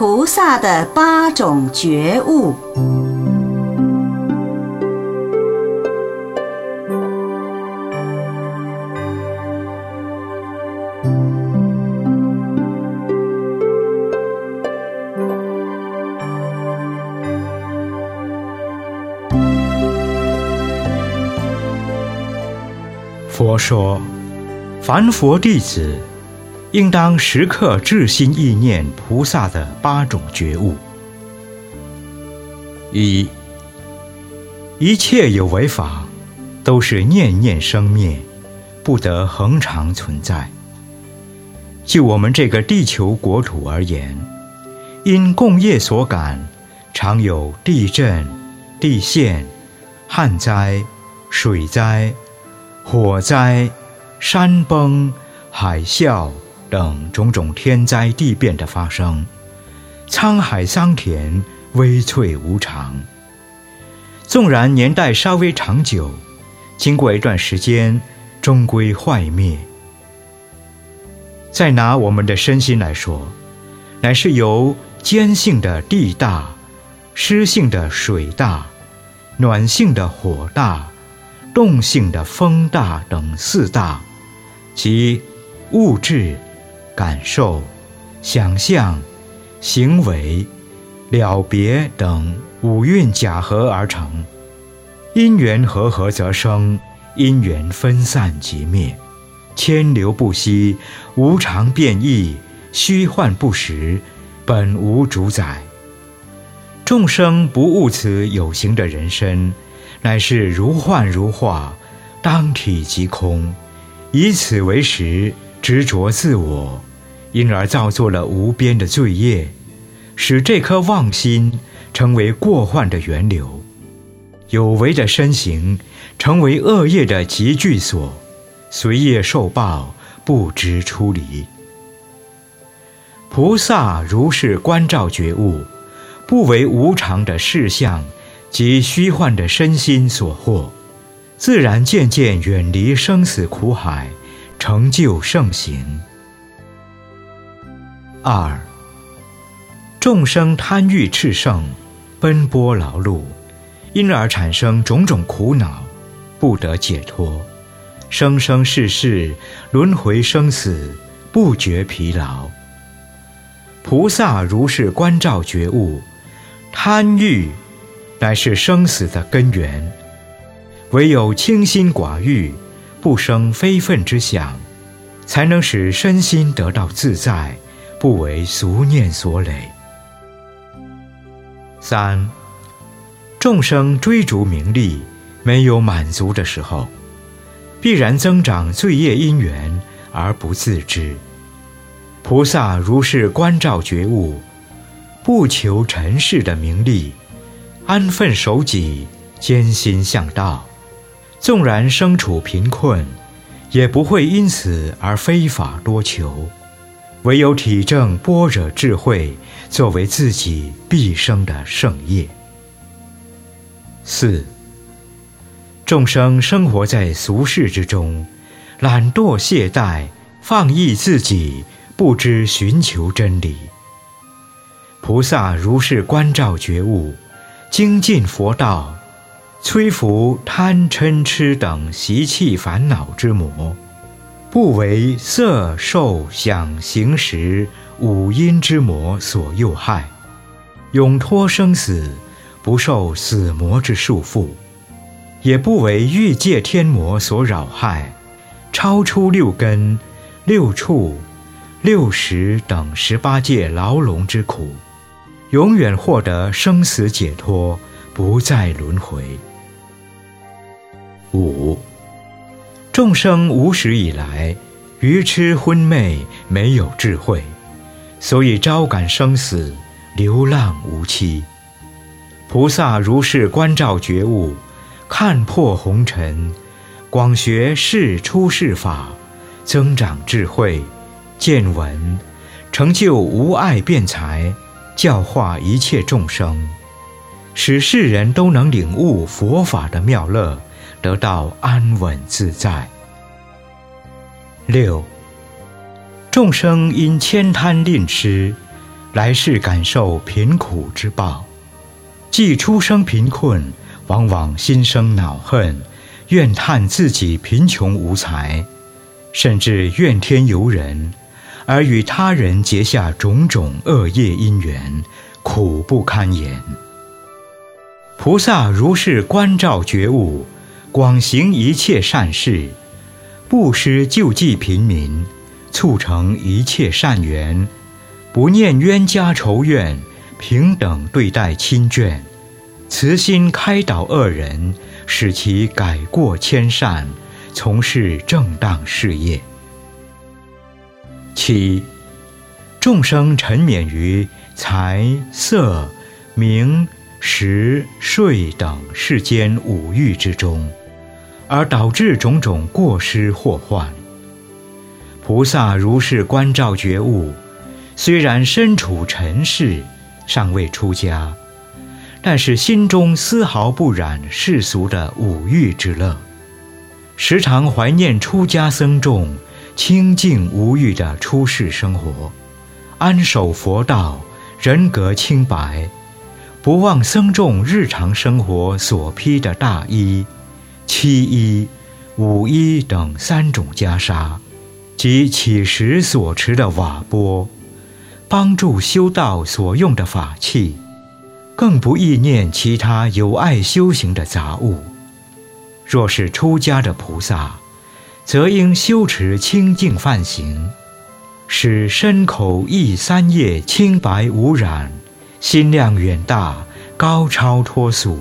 菩萨的八种觉悟。佛说，凡佛弟子应当时刻至心意念菩萨的八种觉悟：一、一切有为法都是念念生灭，不得恒常存在。就我们这个地球国土而言，因共业所感，常有地震、地陷、旱灾、水灾。火灾、山崩、海啸等种种天灾地变的发生，沧海桑田，微脆无常。纵然年代稍微长久，经过一段时间，终归坏灭。再拿我们的身心来说，乃是由坚性的地大、湿性的水大、暖性的火大。动性的风大等四大，即物质、感受、想象、行为、了别等五蕴假合而成。因缘和合则生，因缘分散即灭，千流不息，无常变异，虚幻不实，本无主宰。众生不悟此有形的人身。乃是如幻如化，当体即空，以此为实，执着自我，因而造作了无边的罪业，使这颗妄心成为过患的源流，有为的身形成为恶业的集聚所，随业受报，不知出离。菩萨如是观照觉悟，不为无常的事相。及虚幻的身心所惑，自然渐渐远离生死苦海，成就圣行。二，众生贪欲炽盛，奔波劳碌，因而产生种种苦恼，不得解脱，生生世世轮回生死，不觉疲劳。菩萨如是观照觉悟，贪欲。乃是生死的根源，唯有清心寡欲，不生非分之想，才能使身心得到自在，不为俗念所累。三，众生追逐名利，没有满足的时候，必然增长罪业因缘而不自知。菩萨如是观照觉悟，不求尘世的名利。安分守己，艰辛向道，纵然身处贫困，也不会因此而非法多求。唯有体证般若智慧，作为自己毕生的圣业。四，众生生活在俗世之中，懒惰懈怠，放逸自己，不知寻求真理。菩萨如是观照觉悟。精进佛道，摧伏贪嗔痴等习气烦恼之魔，不为色受想行识五阴之魔所诱害，永脱生死，不受死魔之束缚，也不为欲界天魔所扰害，超出六根、六处、六识等十八界牢笼之苦。永远获得生死解脱，不再轮回。五，众生无始以来愚痴昏昧，没有智慧，所以招感生死，流浪无期。菩萨如是观照觉悟，看破红尘，广学世出世法，增长智慧，见闻，成就无碍辩才。教化一切众生，使世人都能领悟佛法的妙乐，得到安稳自在。六，众生因悭贪吝施，来世感受贫苦之报。既出生贫困，往往心生恼恨，怨叹自己贫穷无才，甚至怨天尤人，而与他人结下种种恶业因缘，苦不堪言。菩萨如是观照觉悟，广行一切善事，布施救济贫民，促成一切善缘，不念冤家仇怨，平等对待亲眷。慈心开导恶人，使其改过迁善，从事正当事业。七，众生沉湎于财色名食睡等世间五欲之中，而导致种种过失祸患。菩萨如是观照觉悟，虽然身处尘世，尚未出家。但是心中丝毫不染世俗的五欲之乐，时常怀念出家僧众清净无欲的出世生活，安守佛道，人格清白，不忘僧众日常生活所披的大衣、七衣、五衣等三种袈裟，及起时所持的瓦钵，帮助修道所用的法器。更不意念其他有碍修行的杂物。若是出家的菩萨，则应修持清净梵行，使身口意三业清白无染，心量远大，高超脱俗，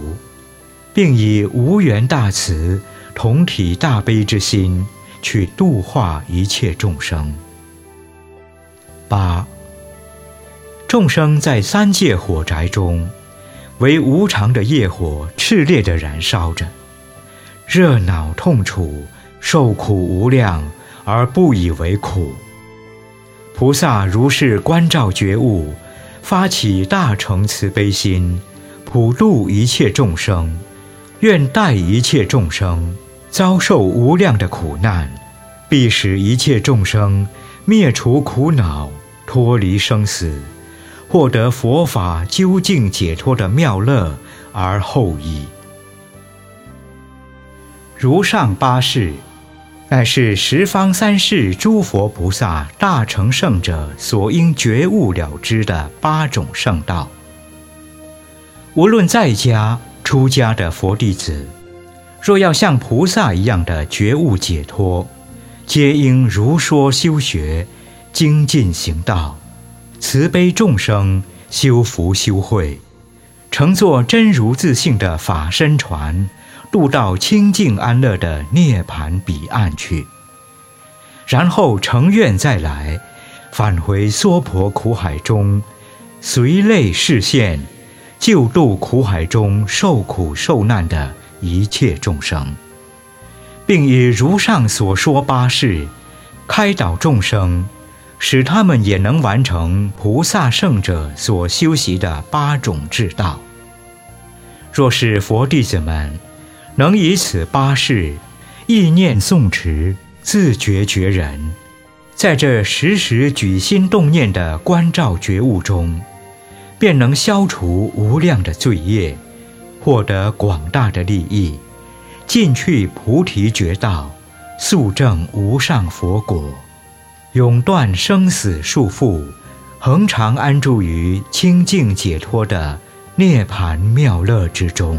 并以无缘大慈、同体大悲之心，去度化一切众生。八，众生在三界火宅中。为无常的业火炽烈地燃烧着，热恼痛楚，受苦无量，而不以为苦。菩萨如是观照觉悟，发起大乘慈悲心，普度一切众生，愿待一切众生遭受无量的苦难，必使一切众生灭除苦恼，脱离生死。获得佛法究竟解脱的妙乐而后已。如上八事，乃是十方三世诸佛菩萨大成圣者所应觉悟了知的八种圣道。无论在家出家的佛弟子，若要像菩萨一样的觉悟解脱，皆应如说修学，精进行道。慈悲众生，修福修慧，乘坐真如自性的法身船，渡到清净安乐的涅盘彼岸去。然后成愿再来，返回娑婆苦海中，随类示现，救度苦海中受苦受难的一切众生，并以如上所说八事，开导众生。使他们也能完成菩萨圣者所修习的八种智道。若是佛弟子们能以此八事意念诵持，自觉觉人，在这时时举心动念的关照觉悟中，便能消除无量的罪业，获得广大的利益，进去菩提觉道，速证无上佛果。永断生死束缚，恒常安住于清净解脱的涅槃妙乐之中。